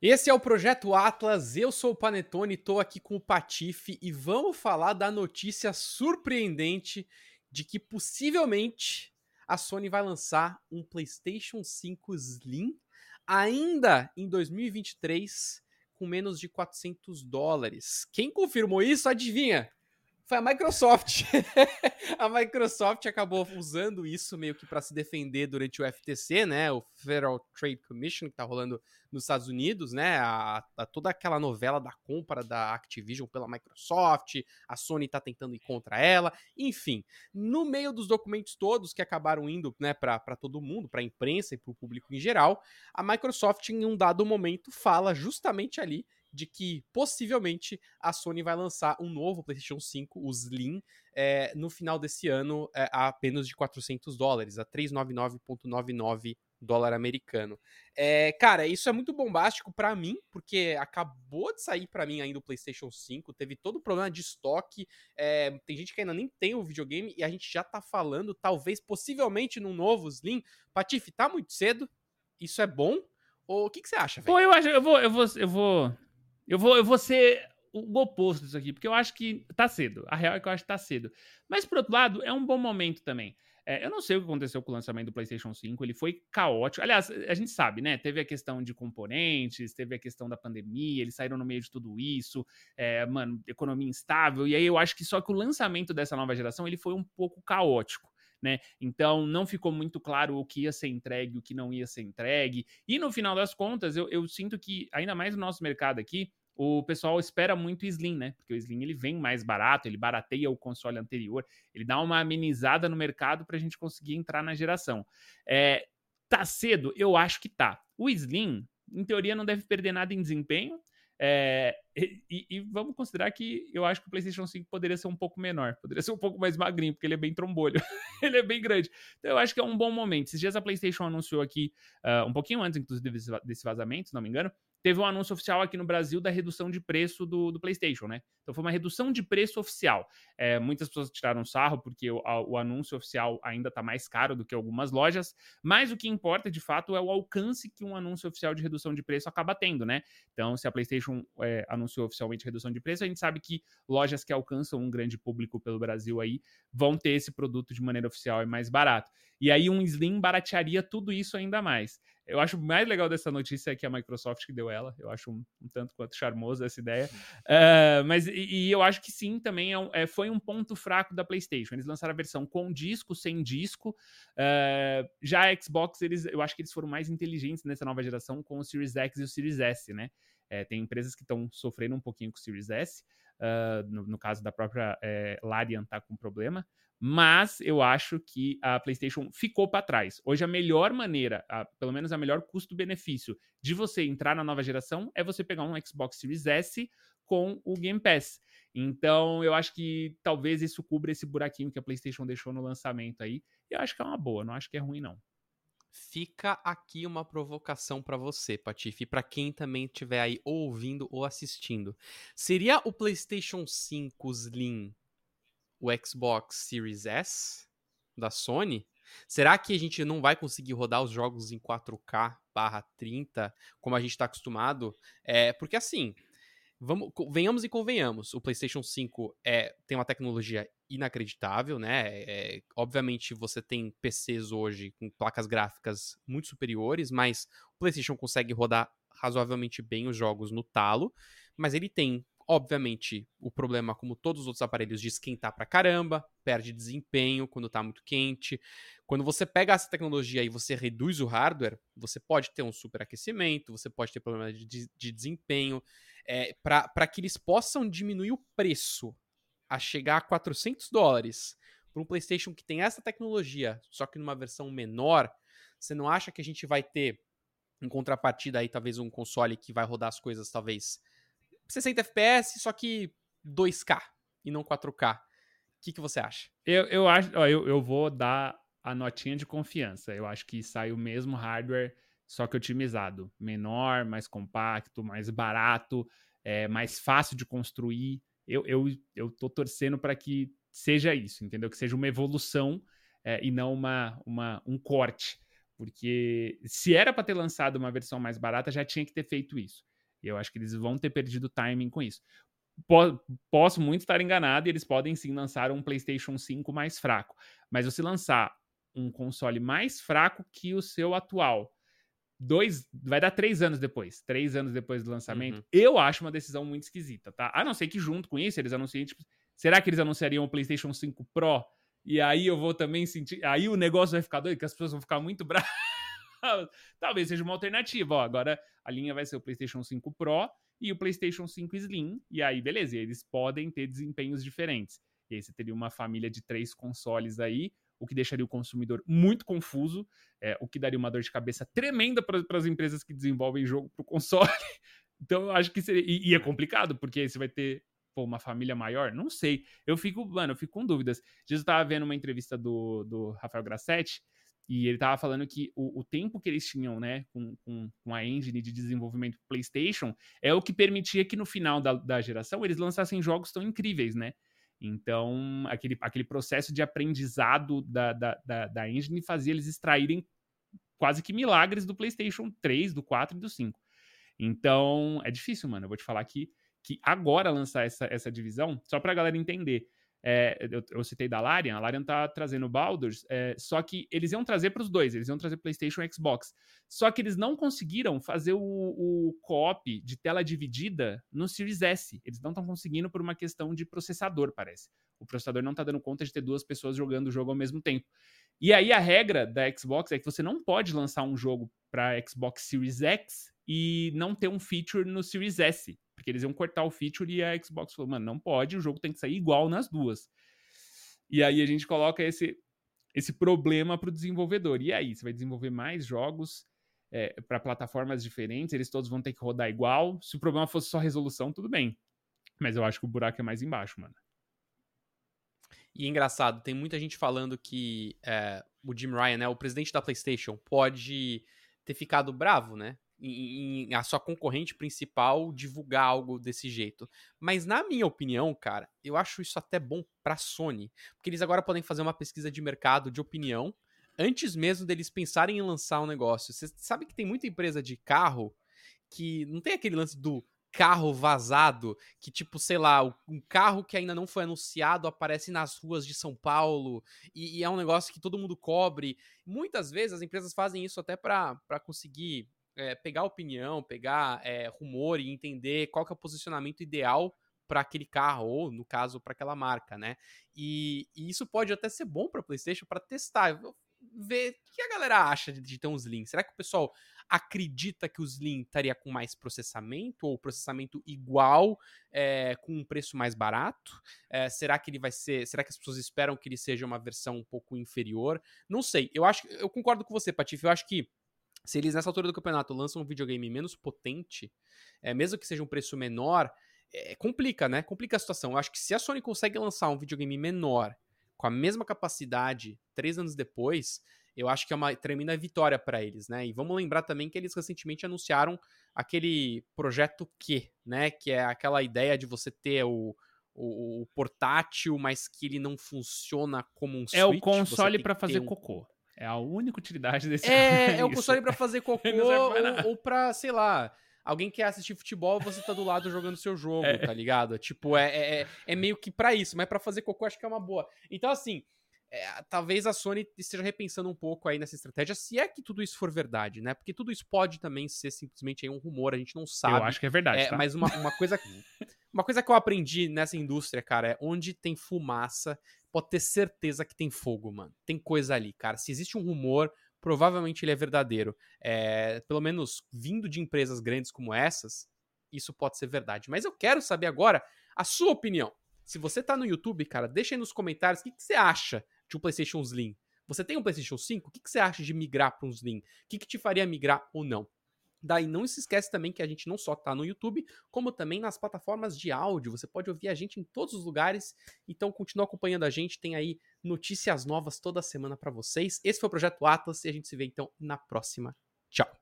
Esse é o Projeto Atlas, eu sou o Panetone, estou aqui com o Patife e vamos falar da notícia surpreendente de que possivelmente a Sony vai lançar um PlayStation 5 Slim ainda em 2023 com menos de 400 dólares. Quem confirmou isso, adivinha? Foi a Microsoft. a Microsoft acabou usando isso meio que para se defender durante o FTC, né? O Federal Trade Commission que tá rolando nos Estados Unidos, né? A, a, toda aquela novela da compra da Activision pela Microsoft, a Sony tá tentando ir contra ela, enfim. No meio dos documentos todos que acabaram indo, né, para todo mundo, para a imprensa e para o público em geral, a Microsoft em um dado momento fala justamente ali de que possivelmente a Sony vai lançar um novo PlayStation 5, o Slim, é, no final desse ano é, a apenas de 400 dólares, a 399,99 dólar americano. É, cara, isso é muito bombástico para mim, porque acabou de sair para mim ainda o PlayStation 5, teve todo o problema de estoque, é, tem gente que ainda nem tem o videogame e a gente já tá falando, talvez, possivelmente, num novo Slim. Patife, tá muito cedo? Isso é bom? O que, que você acha, velho? Pô, eu acho, eu vou, eu vou, eu vou eu vou, eu vou ser o oposto disso aqui, porque eu acho que tá cedo. A real é que eu acho que tá cedo. Mas, por outro lado, é um bom momento também. É, eu não sei o que aconteceu com o lançamento do PlayStation 5, ele foi caótico. Aliás, a gente sabe, né? Teve a questão de componentes, teve a questão da pandemia, eles saíram no meio de tudo isso, é, mano, economia instável. E aí eu acho que só que o lançamento dessa nova geração ele foi um pouco caótico. Né? Então não ficou muito claro o que ia ser entregue, o que não ia ser entregue. E no final das contas, eu, eu sinto que, ainda mais no nosso mercado aqui, o pessoal espera muito o Slim, né? Porque o Slim ele vem mais barato, ele barateia o console anterior, ele dá uma amenizada no mercado para a gente conseguir entrar na geração. É, tá cedo? Eu acho que tá. O Slim, em teoria, não deve perder nada em desempenho. É, e, e, vamos considerar que eu acho que o PlayStation 5 poderia ser um pouco menor, poderia ser um pouco mais magrinho, porque ele é bem trombolho, ele é bem grande. Então eu acho que é um bom momento. Esses dias a PlayStation anunciou aqui, uh, um pouquinho antes, inclusive, desse vazamento, se não me engano, teve um anúncio oficial aqui no Brasil da redução de preço do, do PlayStation, né? Então foi uma redução de preço oficial. É, muitas pessoas tiraram sarro porque o, a, o anúncio oficial ainda está mais caro do que algumas lojas, mas o que importa de fato é o alcance que um anúncio oficial de redução de preço acaba tendo, né? Então, se a PlayStation é, anunciou oficialmente redução de preço, a gente sabe que lojas que alcançam um grande público pelo Brasil aí vão ter esse produto de maneira oficial e mais barato. E aí um Slim baratearia tudo isso ainda mais. Eu acho mais legal dessa notícia é que a Microsoft que deu ela. Eu acho um, um tanto quanto charmoso essa ideia. Uh, mas e, e, eu acho que sim, também é um, é, foi um ponto fraco da PlayStation. Eles lançaram a versão com disco, sem disco. Uh, já a Xbox, eles, eu acho que eles foram mais inteligentes nessa nova geração com o Series X e o Series S, né? É, tem empresas que estão sofrendo um pouquinho com o Series S. Uh, no, no, caso da própria é, Larian tá com problema, mas eu acho que a PlayStation ficou para trás. Hoje a melhor maneira, a, pelo menos a melhor custo-benefício de você entrar na nova geração é você pegar um Xbox Series S com o Game Pass. Então, eu acho que talvez isso cubra esse buraquinho que a PlayStation deixou no lançamento aí. Eu acho que é uma boa, não acho que é ruim não. Fica aqui uma provocação para você, Patife, e para quem também estiver aí ouvindo ou assistindo. Seria o PlayStation 5 Slim o Xbox Series S da Sony? Será que a gente não vai conseguir rodar os jogos em 4K barra 30, como a gente está acostumado? É, porque assim, vamos, venhamos e convenhamos, o PlayStation 5 é, tem uma tecnologia inacreditável, né? É, obviamente você tem PCs hoje com placas gráficas muito superiores, mas o PlayStation consegue rodar razoavelmente bem os jogos no talo, mas ele tem Obviamente, o problema, como todos os outros aparelhos, de esquentar pra caramba, perde desempenho quando tá muito quente. Quando você pega essa tecnologia e você reduz o hardware, você pode ter um superaquecimento, você pode ter problema de, de desempenho. É, para que eles possam diminuir o preço a chegar a 400 dólares para um PlayStation que tem essa tecnologia, só que numa versão menor, você não acha que a gente vai ter em contrapartida aí talvez um console que vai rodar as coisas talvez 60 FPS, só que 2K e não 4K. O que, que você acha? Eu, eu acho, ó, eu, eu vou dar a notinha de confiança. Eu acho que sai o mesmo hardware, só que otimizado. Menor, mais compacto, mais barato, é, mais fácil de construir. Eu, eu, eu tô torcendo para que seja isso, entendeu? Que seja uma evolução é, e não uma, uma, um corte. Porque se era para ter lançado uma versão mais barata, já tinha que ter feito isso. E eu acho que eles vão ter perdido timing com isso. Posso muito estar enganado e eles podem sim lançar um PlayStation 5 mais fraco. Mas você lançar um console mais fraco que o seu atual, dois, vai dar três anos depois, três anos depois do lançamento, uhum. eu acho uma decisão muito esquisita, tá? A não ser que junto com isso eles anunciem, tipo, será que eles anunciariam o PlayStation 5 Pro? E aí eu vou também sentir, aí o negócio vai ficar doido, que as pessoas vão ficar muito bravas. Talvez seja uma alternativa, ó, agora a linha vai ser o PlayStation 5 Pro e o PlayStation 5 Slim, e aí beleza, eles podem ter desempenhos diferentes. E aí você teria uma família de três consoles aí, o que deixaria o consumidor muito confuso, é, o que daria uma dor de cabeça tremenda para as empresas que desenvolvem jogo para o console. Então eu acho que seria. E, e, é complicado, porque aí você vai ter pô, uma família maior? Não sei. Eu fico, mano, eu fico com dúvidas. Jesus estava vendo uma entrevista do, do Rafael Grassetti. E ele tava falando que o, o, tempo que eles tinham, né, com, com, com, a engine de desenvolvimento PlayStation é o que permitia que no final da, da geração eles lançassem jogos tão incríveis, né? Então, aquele, aquele processo de aprendizado da, da, da, da engine fazia eles extraírem quase que milagres do PlayStation 3, do 4 e do 5. Então, é difícil, mano. Eu vou te falar que, que agora lançar essa, essa divisão, só pra galera entender. É, eu, eu, citei da Larian, a Larian tá trazendo Baldur's, é, só que eles iam trazer para os dois, eles iam trazer PlayStation e Xbox. Só que eles não conseguiram fazer o, o co-op de tela dividida no Series S. Eles não estão conseguindo por uma questão de processador, parece. O processador não tá dando conta de ter duas pessoas jogando o jogo ao mesmo tempo. E aí a regra da Xbox é que você não pode lançar um jogo para Xbox Series X e não ter um feature no Series S. Porque eles iam cortar o feature e a Xbox falou, mano, não pode, o jogo tem que sair igual nas duas. E aí a gente coloca esse, esse problema para o desenvolvedor. E aí, você vai desenvolver mais jogos é, para plataformas diferentes, eles todos vão ter que rodar igual. Se o problema fosse só resolução, tudo bem. Mas eu acho que o buraco é mais embaixo, mano. E é engraçado, tem muita gente falando que é, o Jim Ryan, né, o presidente da PlayStation, pode ter ficado bravo, né? Em, em, a sua concorrente principal divulgar algo desse jeito. Mas na minha opinião, cara, eu acho isso até bom pra Sony, porque eles agora podem fazer uma pesquisa de mercado de opinião antes mesmo deles pensarem em lançar um negócio. Você sabe que tem muita empresa de carro que não tem aquele lance do carro vazado, que tipo, sei lá, um carro que ainda não foi anunciado aparece nas ruas de São Paulo e, e é um negócio que todo mundo cobre. Muitas vezes as empresas fazem isso até para conseguir é, pegar opinião, pegar é, rumor e entender qual que é o posicionamento ideal para aquele carro, ou no caso, para aquela marca, né? E, e, isso pode até ser bom para PlayStation para testar, ver o que a galera acha de, de ter um Slim. Será que o pessoal acredita que o Slim estaria com mais processamento ou processamento igual é, com um preço mais barato? É, será que ele vai ser? Será que as pessoas esperam que ele seja uma versão um pouco inferior? Não sei. Eu acho, eu concordo com você, Patife. Eu acho que se eles nessa altura do campeonato lançam um videogame menos potente, é, mesmo que seja um preço menor, é, complica, né? Complica a situação. Eu acho que se a Sony consegue lançar um videogame menor, com a mesma capacidade, três anos depois, eu acho que é uma tremenda vitória para eles, né? E vamos lembrar também que eles recentemente anunciaram aquele projeto Q, né? Que é aquela ideia de você ter o, o, o portátil, mas que ele não funciona como um é Switch. É o console para fazer um... cocô. É a única utilidade desse É, é, é o console pra fazer cocô ou, ou pra, sei lá, alguém quer assistir futebol você tá do lado jogando seu jogo, é. tá ligado? Tipo, é, é, é, é meio que para isso, mas para fazer cocô acho que é uma boa. Então, assim, é, talvez a Sony esteja repensando um pouco aí nessa estratégia, se é que tudo isso for verdade, né? Porque tudo isso pode também ser simplesmente aí um rumor, a gente não sabe. Eu acho que é verdade, é, tá? Mas uma, uma coisa uma coisa que eu aprendi nessa indústria, cara, é onde tem fumaça, pode ter certeza que tem fogo, mano. Tem coisa ali, cara. Se existe um rumor, provavelmente ele é verdadeiro. É, pelo menos vindo de empresas grandes como essas, isso pode ser verdade. Mas eu quero saber agora a sua opinião. Se você tá no YouTube, cara, deixa aí nos comentários o que, que você acha de um PlayStation Slim. Você tem um PlayStation 5? O que, que você acha de migrar para um Slim? O que, que te faria migrar ou não? Daí não se esquece também que a gente não só tá no YouTube, como também nas plataformas de áudio. Você pode ouvir a gente em todos os lugares. Então continua acompanhando a gente, tem aí notícias novas toda semana para vocês. Esse foi o projeto Atlas e a gente se vê então na próxima. Tchau.